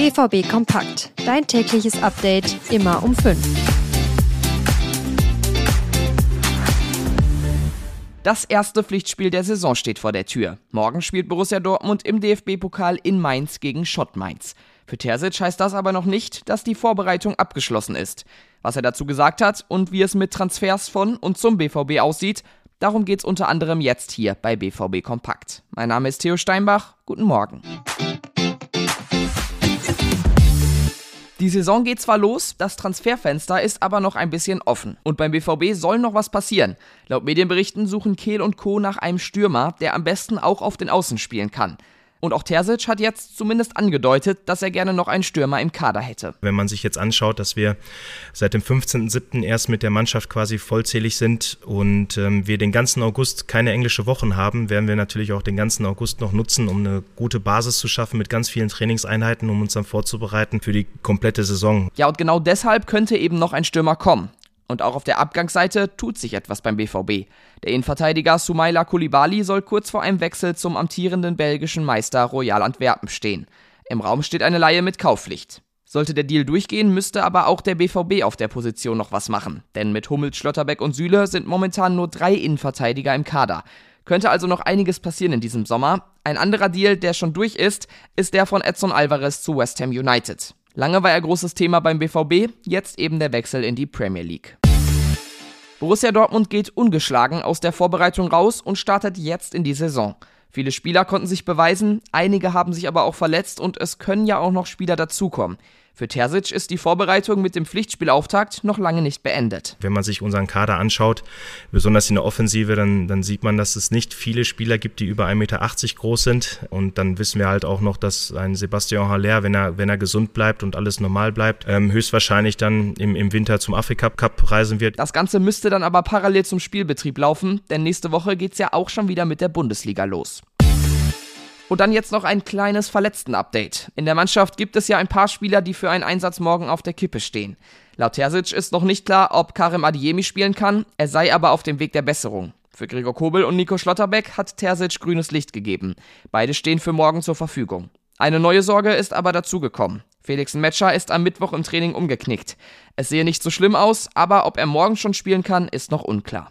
BVB Kompakt. Dein tägliches Update immer um 5. Das erste Pflichtspiel der Saison steht vor der Tür. Morgen spielt Borussia Dortmund im DFB-Pokal in Mainz gegen Schott Mainz. Für Terzic heißt das aber noch nicht, dass die Vorbereitung abgeschlossen ist. Was er dazu gesagt hat und wie es mit Transfers von und zum BVB aussieht, darum geht's unter anderem jetzt hier bei BVB Kompakt. Mein Name ist Theo Steinbach. Guten Morgen. Die Saison geht zwar los, das Transferfenster ist aber noch ein bisschen offen. Und beim BVB soll noch was passieren. Laut Medienberichten suchen Kehl und Co. nach einem Stürmer, der am besten auch auf den Außen spielen kann. Und auch Terzic hat jetzt zumindest angedeutet, dass er gerne noch einen Stürmer im Kader hätte. Wenn man sich jetzt anschaut, dass wir seit dem 15.07. erst mit der Mannschaft quasi vollzählig sind und ähm, wir den ganzen August keine englische Wochen haben, werden wir natürlich auch den ganzen August noch nutzen, um eine gute Basis zu schaffen mit ganz vielen Trainingseinheiten, um uns dann vorzubereiten für die komplette Saison. Ja, und genau deshalb könnte eben noch ein Stürmer kommen. Und auch auf der Abgangsseite tut sich etwas beim BVB. Der Innenverteidiger Sumaila Koulibaly soll kurz vor einem Wechsel zum amtierenden belgischen Meister Royal Antwerpen stehen. Im Raum steht eine Laie mit Kaufpflicht. Sollte der Deal durchgehen, müsste aber auch der BVB auf der Position noch was machen. Denn mit Hummels, Schlotterbeck und Süle sind momentan nur drei Innenverteidiger im Kader. Könnte also noch einiges passieren in diesem Sommer. Ein anderer Deal, der schon durch ist, ist der von Edson Alvarez zu West Ham United. Lange war er großes Thema beim BVB, jetzt eben der Wechsel in die Premier League. Borussia Dortmund geht ungeschlagen aus der Vorbereitung raus und startet jetzt in die Saison. Viele Spieler konnten sich beweisen, einige haben sich aber auch verletzt und es können ja auch noch Spieler dazukommen. Für Terzic ist die Vorbereitung mit dem Pflichtspielauftakt noch lange nicht beendet. Wenn man sich unseren Kader anschaut, besonders in der Offensive, dann, dann sieht man, dass es nicht viele Spieler gibt, die über 1,80 Meter groß sind. Und dann wissen wir halt auch noch, dass ein Sebastian Haller, wenn er, wenn er gesund bleibt und alles normal bleibt, ähm, höchstwahrscheinlich dann im, im Winter zum Afrika Cup reisen wird. Das Ganze müsste dann aber parallel zum Spielbetrieb laufen, denn nächste Woche geht es ja auch schon wieder mit der Bundesliga los. Und dann jetzt noch ein kleines Verletzten-Update. In der Mannschaft gibt es ja ein paar Spieler, die für einen Einsatz morgen auf der Kippe stehen. Laut Terzic ist noch nicht klar, ob Karim Adiemi spielen kann, er sei aber auf dem Weg der Besserung. Für Gregor Kobel und Nico Schlotterbeck hat Terzic grünes Licht gegeben. Beide stehen für morgen zur Verfügung. Eine neue Sorge ist aber dazugekommen. Felix Metscher ist am Mittwoch im Training umgeknickt. Es sehe nicht so schlimm aus, aber ob er morgen schon spielen kann, ist noch unklar.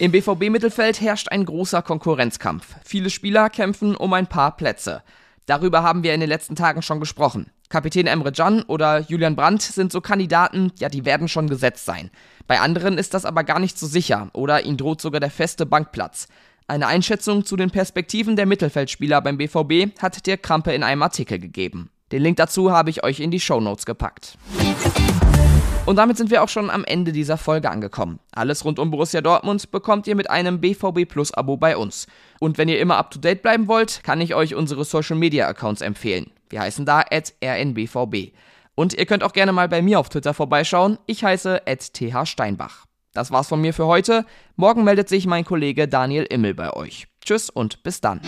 Im BVB-Mittelfeld herrscht ein großer Konkurrenzkampf. Viele Spieler kämpfen um ein paar Plätze. Darüber haben wir in den letzten Tagen schon gesprochen. Kapitän Emre Can oder Julian Brandt sind so Kandidaten, ja, die werden schon gesetzt sein. Bei anderen ist das aber gar nicht so sicher oder ihnen droht sogar der feste Bankplatz. Eine Einschätzung zu den Perspektiven der Mittelfeldspieler beim BVB hat Dirk Krampe in einem Artikel gegeben. Den Link dazu habe ich euch in die Show Notes gepackt. Und damit sind wir auch schon am Ende dieser Folge angekommen. Alles rund um Borussia Dortmund bekommt ihr mit einem BVB Plus Abo bei uns. Und wenn ihr immer up to date bleiben wollt, kann ich euch unsere Social Media Accounts empfehlen. Wir heißen da rnbvb. Und ihr könnt auch gerne mal bei mir auf Twitter vorbeischauen. Ich heiße thsteinbach. Das war's von mir für heute. Morgen meldet sich mein Kollege Daniel Immel bei euch. Tschüss und bis dann.